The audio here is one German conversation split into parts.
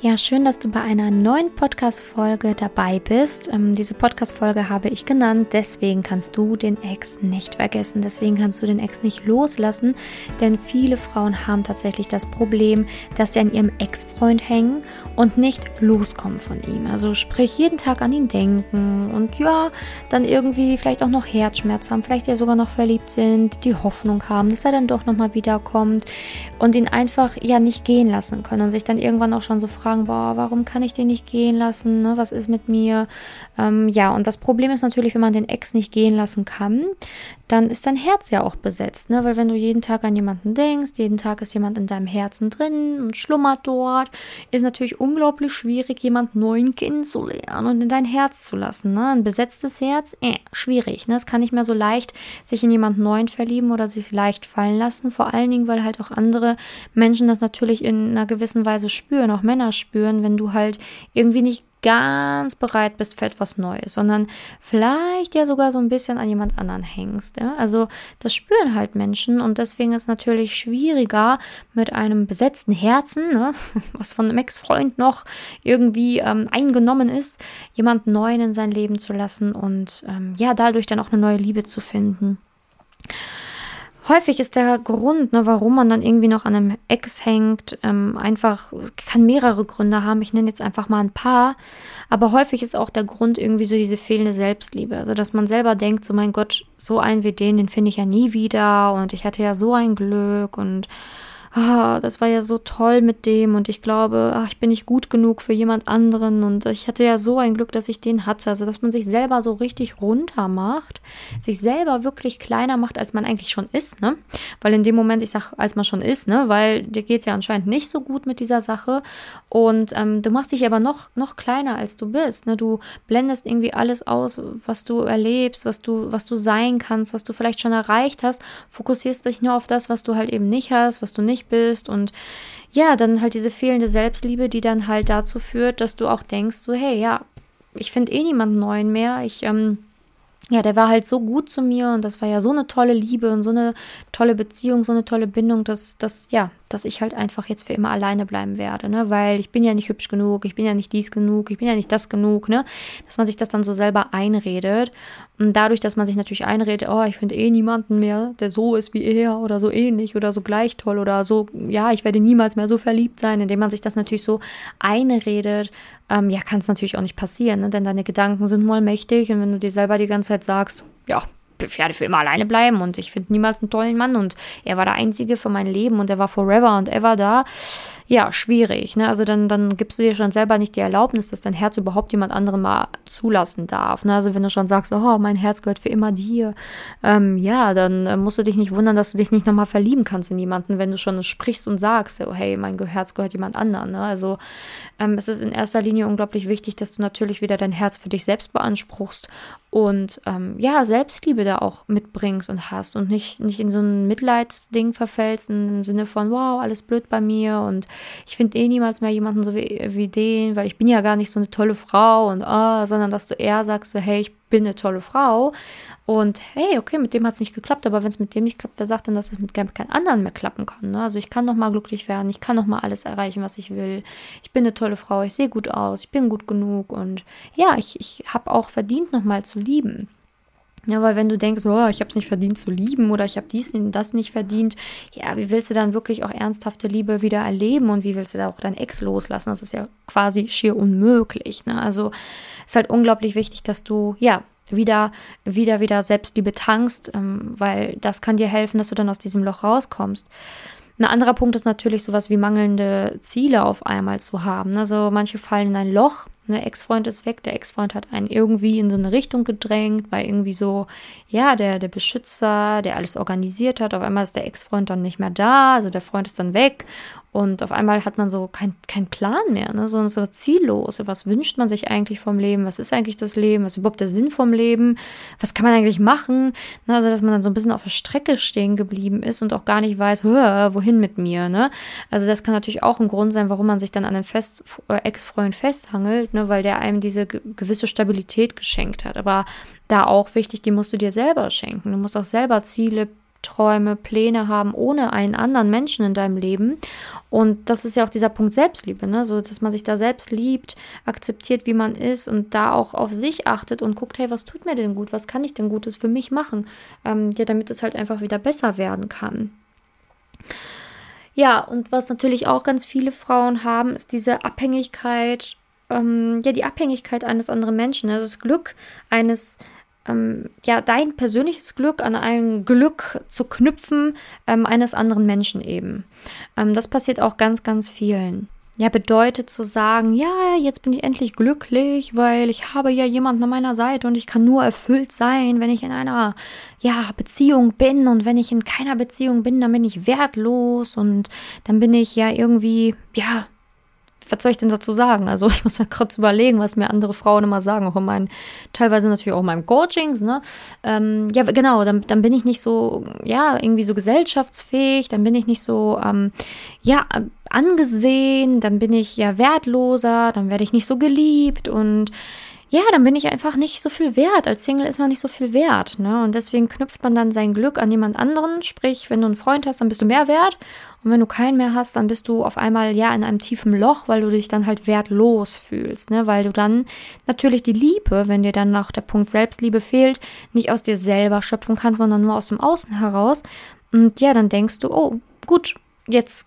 Ja, schön, dass du bei einer neuen Podcast-Folge dabei bist. Ähm, diese Podcast-Folge habe ich genannt, deswegen kannst du den Ex nicht vergessen. Deswegen kannst du den Ex nicht loslassen, denn viele Frauen haben tatsächlich das Problem, dass sie an ihrem Ex-Freund hängen und nicht loskommen von ihm. Also sprich, jeden Tag an ihn denken und ja, dann irgendwie vielleicht auch noch Herzschmerz haben, vielleicht ja sogar noch verliebt sind, die Hoffnung haben, dass er dann doch nochmal wiederkommt und ihn einfach ja nicht gehen lassen können und sich dann irgendwann auch schon so fragen, fragen, boah, warum kann ich den nicht gehen lassen? Ne? Was ist mit mir? Ähm, ja, und das Problem ist natürlich, wenn man den Ex nicht gehen lassen kann, dann ist dein Herz ja auch besetzt, ne? Weil wenn du jeden Tag an jemanden denkst, jeden Tag ist jemand in deinem Herzen drin und schlummert dort, ist natürlich unglaublich schwierig, jemand neuen kennenzulernen und in dein Herz zu lassen. Ne? Ein besetztes Herz, äh, schwierig. Ne? Es kann nicht mehr so leicht sich in jemand neuen verlieben oder sich leicht fallen lassen. Vor allen Dingen, weil halt auch andere Menschen das natürlich in einer gewissen Weise spüren, auch Männer spüren, wenn du halt irgendwie nicht ganz bereit bist für etwas Neues, sondern vielleicht ja sogar so ein bisschen an jemand anderen hängst. Ja? Also das spüren halt Menschen und deswegen ist es natürlich schwieriger mit einem besetzten Herzen, ne? was von einem Ex-Freund noch irgendwie ähm, eingenommen ist, jemanden Neuen in sein Leben zu lassen und ähm, ja, dadurch dann auch eine neue Liebe zu finden häufig ist der Grund, ne, warum man dann irgendwie noch an einem Ex hängt, ähm, einfach, kann mehrere Gründe haben. Ich nenne jetzt einfach mal ein paar. Aber häufig ist auch der Grund irgendwie so diese fehlende Selbstliebe. Also, dass man selber denkt, so mein Gott, so einen wie den, den finde ich ja nie wieder und ich hatte ja so ein Glück und ah, das war ja so toll mit dem und ich glaube, ach, ich bin nicht gut genug für jemand anderen und ich hatte ja so ein Glück, dass ich den hatte. Also, dass man sich selber so richtig runter macht, sich selber wirklich kleiner macht, als man eigentlich schon ist, ne? Weil in dem Moment, ich sag, als man schon ist, ne? Weil dir geht es ja anscheinend nicht so gut mit dieser Sache und ähm, du machst dich aber noch, noch kleiner, als du bist, ne? Du blendest irgendwie alles aus, was du erlebst, was du, was du sein kannst, was du vielleicht schon erreicht hast, fokussierst dich nur auf das, was du halt eben nicht hast, was du nicht bist und ja, dann halt diese fehlende Selbstliebe, die dann halt dazu führt, dass du auch denkst, so, hey, ja, ich finde eh niemanden neuen mehr. Ich, ähm, ja, der war halt so gut zu mir und das war ja so eine tolle Liebe und so eine tolle Beziehung, so eine tolle Bindung, dass, dass ja, dass ich halt einfach jetzt für immer alleine bleiben werde, ne? Weil ich bin ja nicht hübsch genug, ich bin ja nicht dies genug, ich bin ja nicht das genug, ne? Dass man sich das dann so selber einredet. Und dadurch, dass man sich natürlich einredet, oh, ich finde eh niemanden mehr, der so ist wie er oder so ähnlich oder so gleich toll oder so, ja, ich werde niemals mehr so verliebt sein, indem man sich das natürlich so einredet, ähm, ja, kann es natürlich auch nicht passieren, ne? Denn deine Gedanken sind mal mächtig und wenn du dir selber die ganze Zeit sagst, ja, werde für immer alleine bleiben und ich finde niemals einen tollen Mann und er war der Einzige für mein Leben und er war forever und ever da ja, schwierig. Ne? Also dann, dann gibst du dir schon selber nicht die Erlaubnis, dass dein Herz überhaupt jemand anderen mal zulassen darf. Ne? Also wenn du schon sagst, oh, mein Herz gehört für immer dir, ähm, ja, dann äh, musst du dich nicht wundern, dass du dich nicht nochmal verlieben kannst in jemanden, wenn du schon sprichst und sagst, oh, hey, mein Herz gehört jemand anderen. Ne? Also ähm, es ist in erster Linie unglaublich wichtig, dass du natürlich wieder dein Herz für dich selbst beanspruchst und ähm, ja, Selbstliebe da auch mitbringst und hast und nicht, nicht in so ein Mitleidsding verfällst im Sinne von, wow, alles blöd bei mir und ich finde eh niemals mehr jemanden so wie, wie den, weil ich bin ja gar nicht so eine tolle Frau und ah, sondern dass du eher sagst so, hey, ich bin eine tolle Frau und hey, okay, mit dem hat es nicht geklappt, aber wenn es mit dem nicht klappt, wer sagt denn, dass es mit keinem anderen mehr klappen kann? Ne? Also ich kann noch mal glücklich werden, ich kann noch mal alles erreichen, was ich will. Ich bin eine tolle Frau, ich sehe gut aus, ich bin gut genug und ja, ich, ich habe auch verdient, noch mal zu lieben. Ja, weil wenn du denkst, oh, ich habe es nicht verdient zu lieben oder ich habe dies und das nicht verdient, ja, wie willst du dann wirklich auch ernsthafte Liebe wieder erleben und wie willst du da auch dein Ex loslassen? Das ist ja quasi schier unmöglich. Ne? Also ist halt unglaublich wichtig, dass du, ja, wieder, wieder, wieder Selbstliebe tankst, ähm, weil das kann dir helfen, dass du dann aus diesem Loch rauskommst. Ein anderer Punkt ist natürlich sowas wie mangelnde Ziele auf einmal zu haben. Also manche fallen in ein Loch der Ex-Freund ist weg, der Ex-Freund hat einen irgendwie in so eine Richtung gedrängt, weil irgendwie so, ja, der, der Beschützer, der alles organisiert hat, auf einmal ist der Ex-Freund dann nicht mehr da, also der Freund ist dann weg und auf einmal hat man so keinen kein Plan mehr, ne? so, so ziellos. Was wünscht man sich eigentlich vom Leben? Was ist eigentlich das Leben? Was ist überhaupt der Sinn vom Leben? Was kann man eigentlich machen? Ne? Also, dass man dann so ein bisschen auf der Strecke stehen geblieben ist und auch gar nicht weiß, wohin mit mir. Ne? Also, das kann natürlich auch ein Grund sein, warum man sich dann an einen Fest, äh, Ex-Freund festhangelt, ne? weil der einem diese gewisse Stabilität geschenkt hat. Aber da auch wichtig, die musst du dir selber schenken. Du musst auch selber Ziele Träume, Pläne haben ohne einen anderen Menschen in deinem Leben. Und das ist ja auch dieser Punkt Selbstliebe, ne? So, dass man sich da selbst liebt, akzeptiert, wie man ist und da auch auf sich achtet und guckt, hey, was tut mir denn gut? Was kann ich denn Gutes für mich machen? Ähm, ja, damit es halt einfach wieder besser werden kann. Ja, und was natürlich auch ganz viele Frauen haben, ist diese Abhängigkeit, ähm, ja, die Abhängigkeit eines anderen Menschen, also das Glück eines ähm, ja, dein persönliches Glück an ein Glück zu knüpfen ähm, eines anderen Menschen eben. Ähm, das passiert auch ganz, ganz vielen. Ja, bedeutet zu sagen, ja, jetzt bin ich endlich glücklich, weil ich habe ja jemanden an meiner Seite und ich kann nur erfüllt sein, wenn ich in einer, ja, Beziehung bin und wenn ich in keiner Beziehung bin, dann bin ich wertlos und dann bin ich ja irgendwie, ja, was soll ich denn dazu sagen? Also ich muss mir kurz überlegen, was mir andere Frauen immer sagen, auch in meinen, teilweise natürlich auch in meinen Coachings, ne? Ähm, ja, genau, dann, dann bin ich nicht so, ja, irgendwie so gesellschaftsfähig, dann bin ich nicht so, ähm, ja, angesehen, dann bin ich ja wertloser, dann werde ich nicht so geliebt und ja, dann bin ich einfach nicht so viel wert. Als Single ist man nicht so viel wert. Ne? Und deswegen knüpft man dann sein Glück an jemand anderen. Sprich, wenn du einen Freund hast, dann bist du mehr wert. Und wenn du keinen mehr hast, dann bist du auf einmal ja in einem tiefen Loch, weil du dich dann halt wertlos fühlst. Ne? Weil du dann natürlich die Liebe, wenn dir dann noch der Punkt Selbstliebe fehlt, nicht aus dir selber schöpfen kannst, sondern nur aus dem Außen heraus. Und ja, dann denkst du, oh, gut, jetzt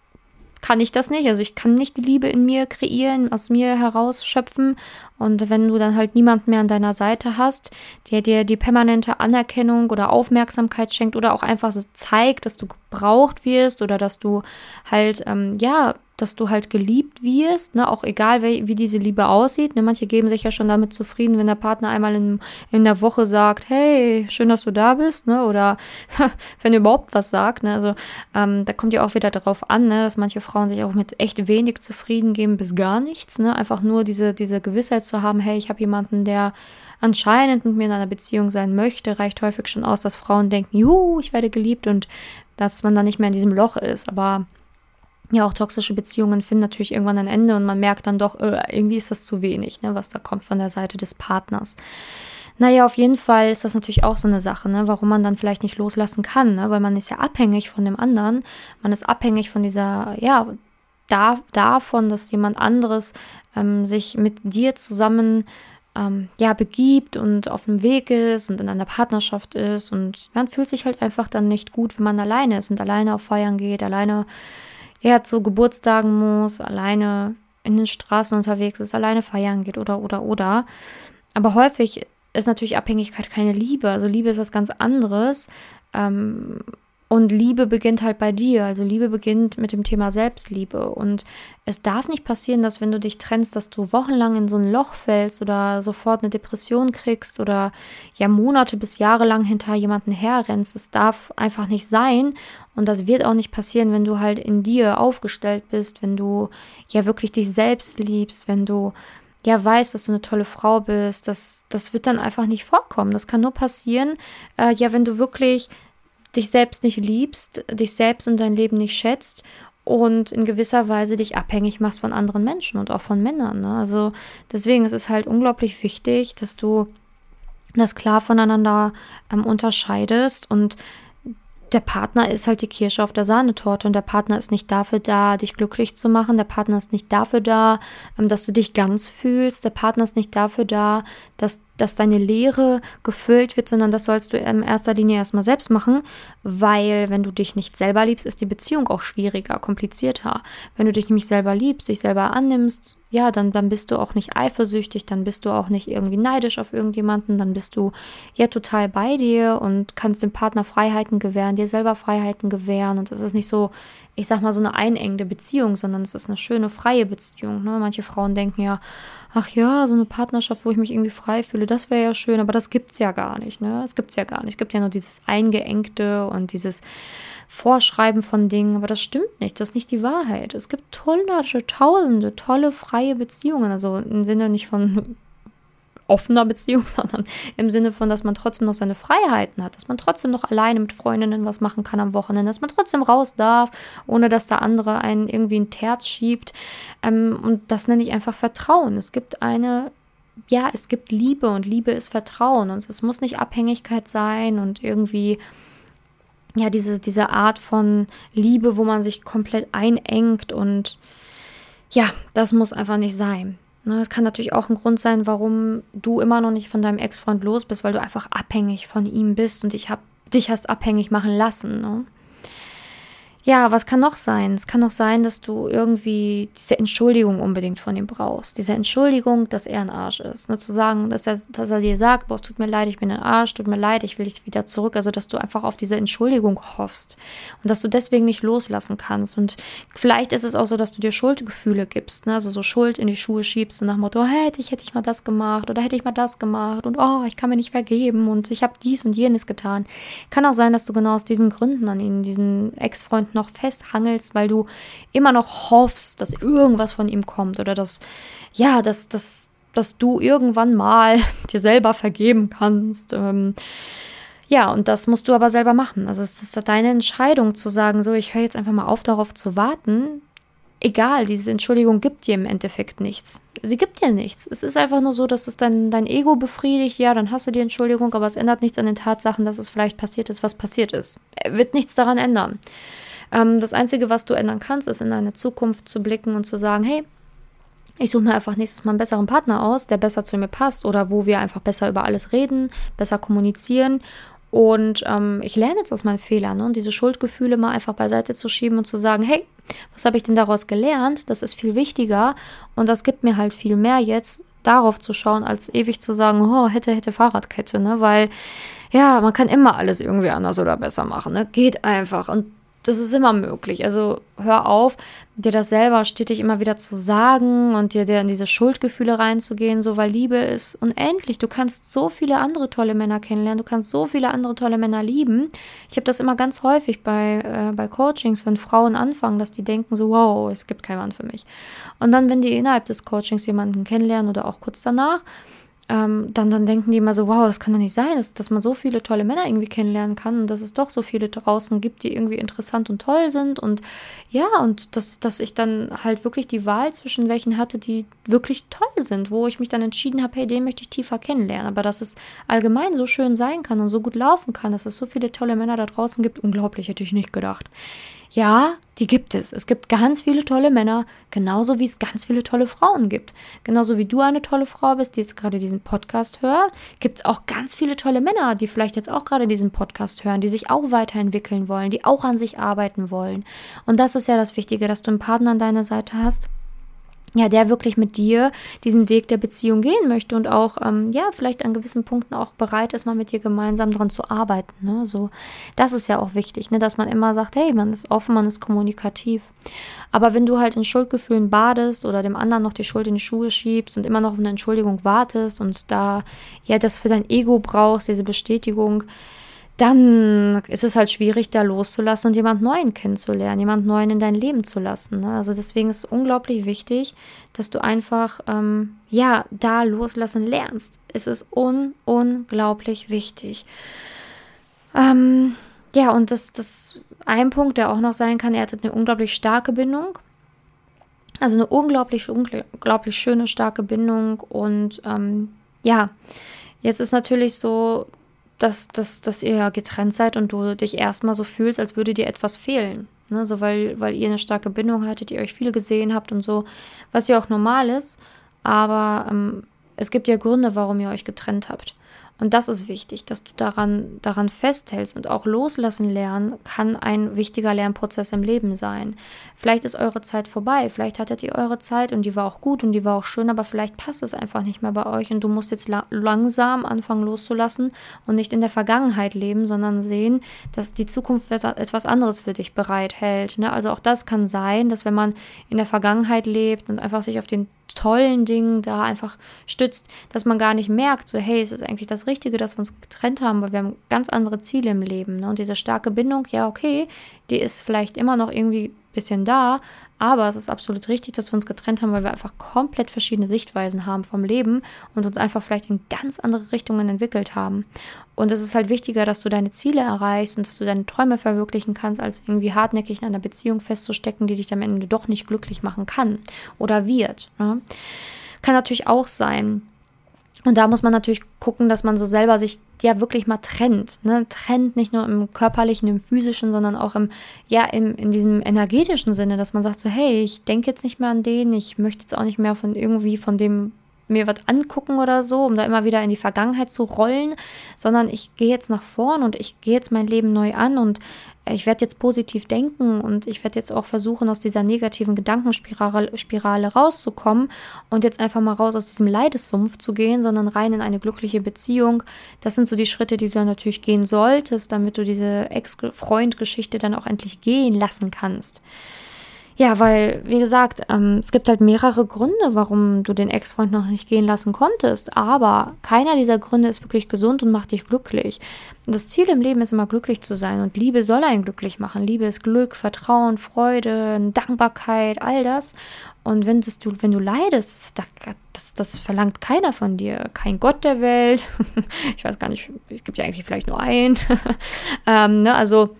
kann ich das nicht. Also ich kann nicht die Liebe in mir kreieren, aus mir herausschöpfen. Und wenn du dann halt niemand mehr an deiner Seite hast, der dir die permanente Anerkennung oder Aufmerksamkeit schenkt oder auch einfach zeigt, dass du gebraucht wirst oder dass du halt, ähm, ja, dass du halt geliebt wirst, ne? auch egal wie, wie diese Liebe aussieht. Ne? Manche geben sich ja schon damit zufrieden, wenn der Partner einmal in, in der Woche sagt, hey, schön, dass du da bist, ne? oder wenn er überhaupt was sagt. Ne? Also ähm, da kommt ja auch wieder darauf an, ne? dass manche Frauen sich auch mit echt wenig zufrieden geben bis gar nichts. Ne? Einfach nur diese, diese Gewissheit zu haben, hey, ich habe jemanden, der anscheinend mit mir in einer Beziehung sein möchte, reicht häufig schon aus, dass Frauen denken, juhu, ich werde geliebt und dass man dann nicht mehr in diesem Loch ist. Aber ja, auch toxische Beziehungen finden natürlich irgendwann ein Ende und man merkt dann doch, äh, irgendwie ist das zu wenig, ne, was da kommt von der Seite des Partners. Naja, auf jeden Fall ist das natürlich auch so eine Sache, ne, warum man dann vielleicht nicht loslassen kann, ne, weil man ist ja abhängig von dem anderen, man ist abhängig von dieser, ja, da, davon, dass jemand anderes ähm, sich mit dir zusammen ähm, ja, begibt und auf dem Weg ist und in einer Partnerschaft ist und man fühlt sich halt einfach dann nicht gut, wenn man alleine ist und alleine auf Feiern geht, alleine ja, zu Geburtstagen muss, alleine in den Straßen unterwegs ist, alleine feiern geht oder, oder, oder. Aber häufig ist natürlich Abhängigkeit keine Liebe. Also Liebe ist was ganz anderes. Ähm, und Liebe beginnt halt bei dir. Also Liebe beginnt mit dem Thema Selbstliebe. Und es darf nicht passieren, dass wenn du dich trennst, dass du wochenlang in so ein Loch fällst oder sofort eine Depression kriegst oder ja Monate bis Jahre lang hinter jemanden herrennst. Es darf einfach nicht sein. Und das wird auch nicht passieren, wenn du halt in dir aufgestellt bist, wenn du ja wirklich dich selbst liebst, wenn du ja weißt, dass du eine tolle Frau bist. Das, das wird dann einfach nicht vorkommen. Das kann nur passieren, äh, ja, wenn du wirklich dich selbst nicht liebst, dich selbst und dein Leben nicht schätzt und in gewisser Weise dich abhängig machst von anderen Menschen und auch von Männern. Ne? Also deswegen ist es halt unglaublich wichtig, dass du das klar voneinander ähm, unterscheidest und der Partner ist halt die Kirsche auf der Sahnetorte und der Partner ist nicht dafür da, dich glücklich zu machen. Der Partner ist nicht dafür da, ähm, dass du dich ganz fühlst. Der Partner ist nicht dafür da, dass dass deine Lehre gefüllt wird, sondern das sollst du in erster Linie erstmal selbst machen, weil wenn du dich nicht selber liebst, ist die Beziehung auch schwieriger, komplizierter. Wenn du dich nämlich selber liebst, dich selber annimmst, ja, dann, dann bist du auch nicht eifersüchtig, dann bist du auch nicht irgendwie neidisch auf irgendjemanden, dann bist du ja total bei dir und kannst dem Partner Freiheiten gewähren, dir selber Freiheiten gewähren und das ist nicht so, ich sag mal, so eine einengende Beziehung, sondern es ist eine schöne, freie Beziehung. Ne? Manche Frauen denken ja, ach ja, so eine Partnerschaft, wo ich mich irgendwie frei fühle, das wäre ja schön, aber das gibt's ja gar nicht, ne? Gibt's ja gar nicht. Es gibt ja nur dieses Eingeengte und dieses Vorschreiben von Dingen, aber das stimmt nicht, das ist nicht die Wahrheit. Es gibt hunderte, tausende tolle freie Beziehungen, also im Sinne nicht von offener Beziehung, sondern im Sinne von, dass man trotzdem noch seine Freiheiten hat, dass man trotzdem noch alleine mit Freundinnen was machen kann am Wochenende, dass man trotzdem raus darf, ohne dass der andere einen irgendwie ein Terz schiebt. Ähm, und das nenne ich einfach Vertrauen. Es gibt eine ja, es gibt Liebe und Liebe ist Vertrauen und es muss nicht Abhängigkeit sein und irgendwie ja, diese, diese Art von Liebe, wo man sich komplett einengt und ja, das muss einfach nicht sein. Ne, es kann natürlich auch ein Grund sein, warum du immer noch nicht von deinem Ex-Freund los bist, weil du einfach abhängig von ihm bist und ich hab, dich hast abhängig machen lassen. Ne? Ja, was kann noch sein? Es kann noch sein, dass du irgendwie diese Entschuldigung unbedingt von ihm brauchst. Diese Entschuldigung, dass er ein Arsch ist. Nur zu sagen, dass er, dass er dir sagt, boah, es tut mir leid, ich bin ein Arsch, tut mir leid, ich will dich wieder zurück. Also, dass du einfach auf diese Entschuldigung hoffst und dass du deswegen nicht loslassen kannst. Und vielleicht ist es auch so, dass du dir Schuldgefühle gibst, ne? also so Schuld in die Schuhe schiebst und nach dem Motto, oh, hätte ich, hätte ich mal das gemacht oder hätte ich mal das gemacht und oh, ich kann mir nicht vergeben und ich habe dies und jenes getan. Kann auch sein, dass du genau aus diesen Gründen an ihn, diesen Noch festhangelst, weil du immer noch hoffst, dass irgendwas von ihm kommt oder dass, ja, dass, dass, dass du irgendwann mal dir selber vergeben kannst. Ähm, ja, und das musst du aber selber machen. Also es ist deine Entscheidung zu sagen, so, ich höre jetzt einfach mal auf, darauf zu warten. Egal, diese Entschuldigung gibt dir im Endeffekt nichts. Sie gibt dir nichts. Es ist einfach nur so, dass es dein, dein Ego befriedigt. Ja, dann hast du die Entschuldigung, aber es ändert nichts an den Tatsachen, dass es vielleicht passiert ist, was passiert ist. Er wird nichts daran ändern. Ähm, das Einzige, was du ändern kannst, ist in deine Zukunft zu blicken und zu sagen, hey, ich suche mir einfach nächstes Mal einen besseren Partner aus, der besser zu mir passt oder wo wir einfach besser über alles reden, besser kommunizieren. Und ähm, ich lerne jetzt aus meinen Fehlern ne? und diese Schuldgefühle mal einfach beiseite zu schieben und zu sagen, hey, was habe ich denn daraus gelernt? Das ist viel wichtiger und das gibt mir halt viel mehr jetzt, darauf zu schauen, als ewig zu sagen, oh, hätte, hätte Fahrradkette, ne? Weil ja, man kann immer alles irgendwie anders oder besser machen, ne? Geht einfach. Und das ist immer möglich. Also hör auf, dir das selber stetig immer wieder zu sagen und dir, dir in diese Schuldgefühle reinzugehen, so weil Liebe ist unendlich. Du kannst so viele andere tolle Männer kennenlernen, du kannst so viele andere tolle Männer lieben. Ich habe das immer ganz häufig bei, äh, bei Coachings, wenn Frauen anfangen, dass die denken so, wow, es gibt keinen Mann für mich. Und dann, wenn die innerhalb des Coachings jemanden kennenlernen oder auch kurz danach, ähm, dann, dann denken die immer so, wow, das kann doch nicht sein, dass, dass man so viele tolle Männer irgendwie kennenlernen kann und dass es doch so viele draußen gibt, die irgendwie interessant und toll sind. Und ja, und dass, dass ich dann halt wirklich die Wahl zwischen welchen hatte, die wirklich toll sind, wo ich mich dann entschieden habe, hey, den möchte ich tiefer kennenlernen. Aber dass es allgemein so schön sein kann und so gut laufen kann, dass es so viele tolle Männer da draußen gibt, unglaublich, hätte ich nicht gedacht. Ja, die gibt es. Es gibt ganz viele tolle Männer, genauso wie es ganz viele tolle Frauen gibt. Genauso wie du eine tolle Frau bist, die jetzt gerade diesen Podcast hört, gibt es auch ganz viele tolle Männer, die vielleicht jetzt auch gerade diesen Podcast hören, die sich auch weiterentwickeln wollen, die auch an sich arbeiten wollen. Und das ist ja das Wichtige, dass du einen Partner an deiner Seite hast, ja, der wirklich mit dir diesen Weg der Beziehung gehen möchte und auch, ähm, ja, vielleicht an gewissen Punkten auch bereit ist, mal mit dir gemeinsam daran zu arbeiten. Ne? So, das ist ja auch wichtig, ne? dass man immer sagt, hey, man ist offen, man ist kommunikativ. Aber wenn du halt in Schuldgefühlen badest oder dem anderen noch die Schuld in die Schuhe schiebst und immer noch auf eine Entschuldigung wartest und da ja das für dein Ego brauchst, diese Bestätigung, dann ist es halt schwierig, da loszulassen und jemand Neuen kennenzulernen, jemand Neuen in dein Leben zu lassen. Ne? Also deswegen ist es unglaublich wichtig, dass du einfach, ähm, ja, da loslassen lernst. Es ist un unglaublich wichtig. Ähm, ja, und das, das ein Punkt, der auch noch sein kann, er hat eine unglaublich starke Bindung. Also eine unglaublich, unglaublich schöne, starke Bindung. Und ähm, ja, jetzt ist natürlich so, dass, dass, dass ihr getrennt seid und du dich erstmal so fühlst, als würde dir etwas fehlen. Ne? So, weil, weil ihr eine starke Bindung hattet, ihr euch viel gesehen habt und so, was ja auch normal ist. Aber ähm, es gibt ja Gründe, warum ihr euch getrennt habt. Und das ist wichtig, dass du daran, daran festhältst und auch loslassen lernen kann ein wichtiger Lernprozess im Leben sein. Vielleicht ist eure Zeit vorbei, vielleicht hattet ihr eure Zeit und die war auch gut und die war auch schön, aber vielleicht passt es einfach nicht mehr bei euch und du musst jetzt la langsam anfangen loszulassen und nicht in der Vergangenheit leben, sondern sehen, dass die Zukunft etwas anderes für dich bereithält. Ne? Also auch das kann sein, dass wenn man in der Vergangenheit lebt und einfach sich auf den tollen Dingen da einfach stützt, dass man gar nicht merkt, so hey, es ist eigentlich das Richtige, dass wir uns getrennt haben, weil wir haben ganz andere Ziele im Leben. Ne? Und diese starke Bindung, ja, okay, die ist vielleicht immer noch irgendwie ein bisschen da, aber es ist absolut richtig, dass wir uns getrennt haben, weil wir einfach komplett verschiedene Sichtweisen haben vom Leben und uns einfach vielleicht in ganz andere Richtungen entwickelt haben. Und es ist halt wichtiger, dass du deine Ziele erreichst und dass du deine Träume verwirklichen kannst, als irgendwie hartnäckig in einer Beziehung festzustecken, die dich am Ende doch nicht glücklich machen kann oder wird. Ne? Kann natürlich auch sein, Und da muss man natürlich gucken, dass man so selber sich ja wirklich mal trennt. Ne? Trennt nicht nur im körperlichen, im physischen, sondern auch im, ja, im, in diesem energetischen Sinne, dass man sagt so, hey, ich denke jetzt nicht mehr an den, ich möchte jetzt auch nicht mehr von irgendwie von dem mir was angucken oder so, um da immer wieder in die Vergangenheit zu rollen, sondern ich gehe jetzt nach vorn und ich gehe jetzt mein Leben neu an und ich werde jetzt positiv denken und ich werde jetzt auch versuchen, aus dieser negativen Gedankenspirale Spirale rauszukommen und jetzt einfach mal raus aus diesem Leidessumpf zu gehen, sondern rein in eine glückliche Beziehung. Das sind so die Schritte, die du dann natürlich gehen solltest, damit du diese Ex-Freund-Geschichte dann auch endlich gehen lassen kannst. Ja, weil, wie gesagt, ähm, es gibt halt mehrere Gründe, warum du den Ex-Freund noch nicht gehen lassen konntest. Aber keiner dieser Gründe ist wirklich gesund und macht dich glücklich. Das Ziel im Leben ist immer glücklich zu sein und Liebe soll einen glücklich machen. Liebe ist Glück, Vertrauen, Freude, Dankbarkeit, all das. Und wenn, das, du, wenn du leidest, das, das, das verlangt keiner von dir. Kein Gott der Welt. ich weiß gar nicht, es gibt ja eigentlich vielleicht nur einen. ähm, ne, also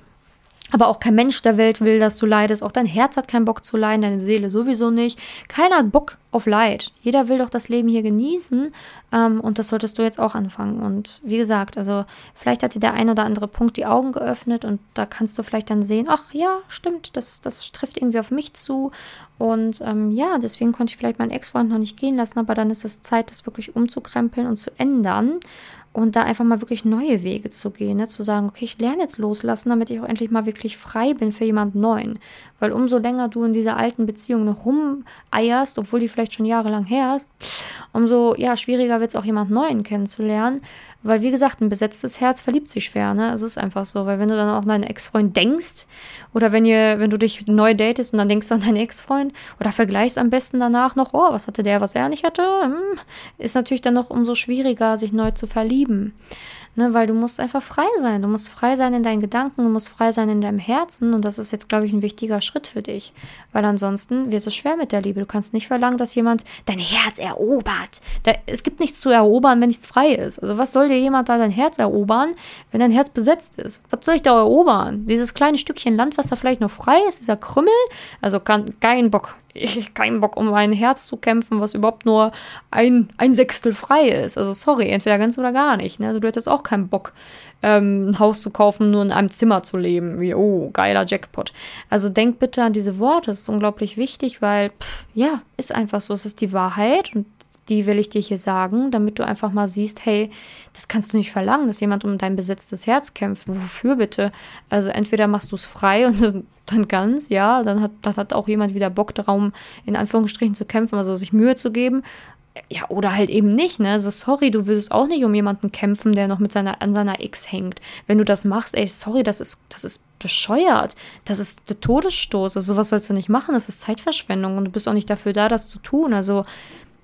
aber auch kein Mensch der Welt will, dass du leidest. Auch dein Herz hat keinen Bock zu leiden, deine Seele sowieso nicht. Keiner hat Bock auf Leid. Jeder will doch das Leben hier genießen. Ähm, und das solltest du jetzt auch anfangen. Und wie gesagt, also vielleicht hat dir der ein oder andere Punkt die Augen geöffnet und da kannst du vielleicht dann sehen, ach ja, stimmt, das, das trifft irgendwie auf mich zu. Und ähm, ja, deswegen konnte ich vielleicht meinen Ex-Freund noch nicht gehen lassen, aber dann ist es Zeit, das wirklich umzukrempeln und zu ändern und da einfach mal wirklich neue Wege zu gehen, ne? zu sagen, okay, ich lerne jetzt loslassen, damit ich auch endlich mal wirklich frei bin für jemand Neuen. Weil umso länger du in dieser alten Beziehung noch rumeierst, obwohl die vielleicht schon jahrelang her ist, umso ja, schwieriger wird es auch jemand Neuen kennenzulernen. Weil, wie gesagt, ein besetztes Herz verliebt sich schwer, ne? Es ist einfach so, weil wenn du dann auch an deinen Ex-Freund denkst, oder wenn ihr, wenn du dich neu datest und dann denkst du an deinen Ex-Freund, oder vergleichst am besten danach noch, oh, was hatte der, was er nicht hatte, hm, ist natürlich dann noch umso schwieriger, sich neu zu verlieben. Ne, weil du musst einfach frei sein. Du musst frei sein in deinen Gedanken, du musst frei sein in deinem Herzen. Und das ist jetzt, glaube ich, ein wichtiger Schritt für dich. Weil ansonsten wird es schwer mit der Liebe. Du kannst nicht verlangen, dass jemand dein Herz erobert. Da, es gibt nichts zu erobern, wenn nichts frei ist. Also was soll dir jemand da dein Herz erobern, wenn dein Herz besetzt ist? Was soll ich da erobern? Dieses kleine Stückchen Land, was da vielleicht noch frei ist, dieser Krümmel? Also kann, kein Bock ich keinen Bock, um mein Herz zu kämpfen, was überhaupt nur ein, ein Sechstel frei ist. Also sorry, entweder ganz oder gar nicht. Ne? Also du hättest auch keinen Bock, ähm, ein Haus zu kaufen, nur in einem Zimmer zu leben. Wie, oh, geiler Jackpot. Also denk bitte an diese Worte, das ist unglaublich wichtig, weil, pff, ja, ist einfach so, es ist die Wahrheit und die will ich dir hier sagen, damit du einfach mal siehst, hey, das kannst du nicht verlangen, dass jemand um dein besetztes Herz kämpft. Wofür bitte? Also entweder machst du es frei und dann ganz, ja, dann hat, dann hat auch jemand wieder Bock darum, in Anführungsstrichen zu kämpfen, also sich Mühe zu geben. Ja, oder halt eben nicht, ne? Also sorry, du würdest auch nicht um jemanden kämpfen, der noch mit seiner, an seiner X hängt. Wenn du das machst, ey, sorry, das ist, das ist bescheuert. Das ist der Todesstoß. Also sowas sollst du nicht machen. Das ist Zeitverschwendung und du bist auch nicht dafür da, das zu tun. Also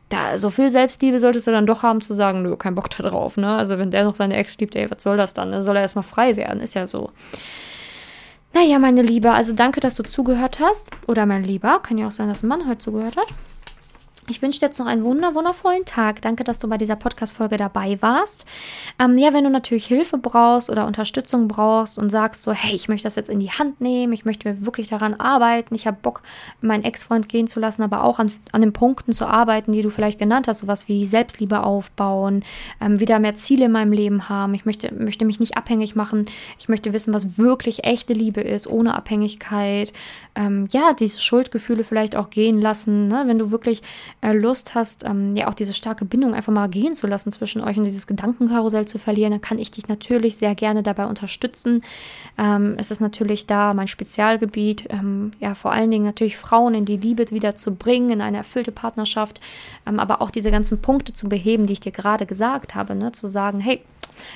da so viel Selbstliebe solltest du dann doch haben zu sagen, nö, kein Bock da drauf, ne? Also wenn der noch seine Ex liebt, ey, was soll das dann? Dann soll er erstmal frei werden, ist ja so. Naja, meine Liebe, also danke, dass du zugehört hast. Oder mein Lieber, kann ja auch sein, dass ein Mann heute zugehört hat. Ich wünsche dir jetzt noch einen wunder wundervollen Tag. Danke, dass du bei dieser Podcast-Folge dabei warst. Ähm, ja, wenn du natürlich Hilfe brauchst oder Unterstützung brauchst und sagst so, hey, ich möchte das jetzt in die Hand nehmen, ich möchte mir wirklich daran arbeiten, ich habe Bock, meinen Ex-Freund gehen zu lassen, aber auch an, an den Punkten zu arbeiten, die du vielleicht genannt hast, sowas wie Selbstliebe aufbauen, ähm, wieder mehr Ziele in meinem Leben haben. Ich möchte, möchte mich nicht abhängig machen. Ich möchte wissen, was wirklich echte Liebe ist, ohne Abhängigkeit. Ähm, ja, diese Schuldgefühle vielleicht auch gehen lassen, ne? wenn du wirklich äh, Lust hast, ähm, ja auch diese starke Bindung einfach mal gehen zu lassen zwischen euch und dieses Gedankenkarussell zu verlieren, dann kann ich dich natürlich sehr gerne dabei unterstützen. Ähm, es ist natürlich da mein Spezialgebiet, ähm, ja vor allen Dingen natürlich Frauen in die Liebe wieder zu bringen, in eine erfüllte Partnerschaft, ähm, aber auch diese ganzen Punkte zu beheben, die ich dir gerade gesagt habe, ne? zu sagen, hey,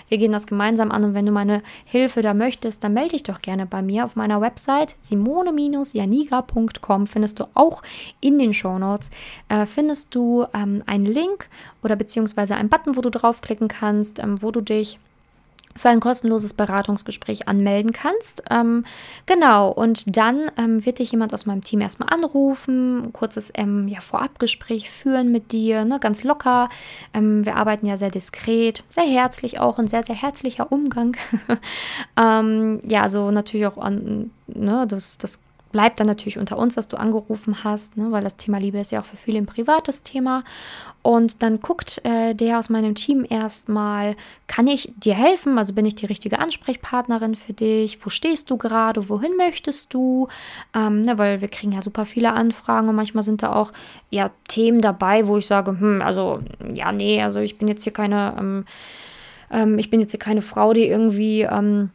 wir gehen das gemeinsam an und wenn du meine Hilfe da möchtest, dann melde dich doch gerne bei mir auf meiner Website simone-janiga.com findest du auch in den Shownotes äh, findest du ähm, einen Link oder beziehungsweise einen Button, wo du draufklicken kannst, ähm, wo du dich für ein kostenloses Beratungsgespräch anmelden kannst. Ähm, genau, und dann ähm, wird dich jemand aus meinem Team erstmal anrufen, ein kurzes ähm, ja, Vorabgespräch führen mit dir, ne, ganz locker. Ähm, wir arbeiten ja sehr diskret, sehr herzlich auch, ein sehr, sehr herzlicher Umgang. Ähm, ja, also natürlich auch an, ne, das, das bleibt dann natürlich unter uns, dass du angerufen hast, ne, weil das Thema Liebe ist ja auch für viele ein privates Thema. Und dann guckt äh, der aus meinem Team erstmal, kann ich dir helfen? Also bin ich die richtige Ansprechpartnerin für dich? Wo stehst du gerade? Wohin möchtest du? Ähm, ne, weil wir kriegen ja super viele Anfragen und manchmal sind da auch ja Themen dabei, wo ich sage, hm, also ja, nee, also ich bin jetzt hier keine, ähm, ähm, ich bin jetzt hier keine Frau, die irgendwie ähm,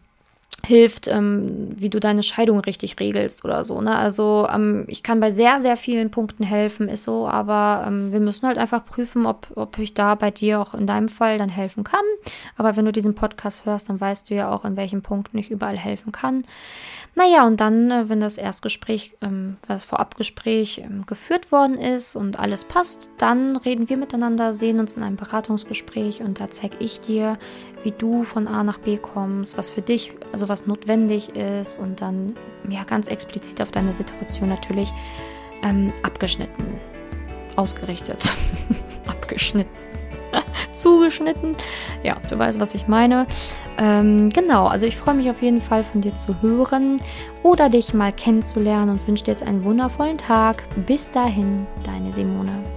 hilft, ähm, wie du deine Scheidung richtig regelst oder so. Ne? Also ähm, ich kann bei sehr, sehr vielen Punkten helfen, ist so, aber ähm, wir müssen halt einfach prüfen, ob, ob ich da bei dir auch in deinem Fall dann helfen kann. Aber wenn du diesen Podcast hörst, dann weißt du ja auch, in welchen Punkten ich überall helfen kann. Naja, und dann, äh, wenn das Erstgespräch, ähm, das Vorabgespräch ähm, geführt worden ist und alles passt, dann reden wir miteinander, sehen uns in einem Beratungsgespräch und da zeige ich dir, wie du von A nach B kommst, was für dich, also was notwendig ist und dann ja ganz explizit auf deine Situation natürlich ähm, abgeschnitten, ausgerichtet, abgeschnitten. zugeschnitten. Ja, du weißt, was ich meine. Ähm, genau, also ich freue mich auf jeden Fall von dir zu hören oder dich mal kennenzulernen und wünsche dir jetzt einen wundervollen Tag. Bis dahin, deine Simone.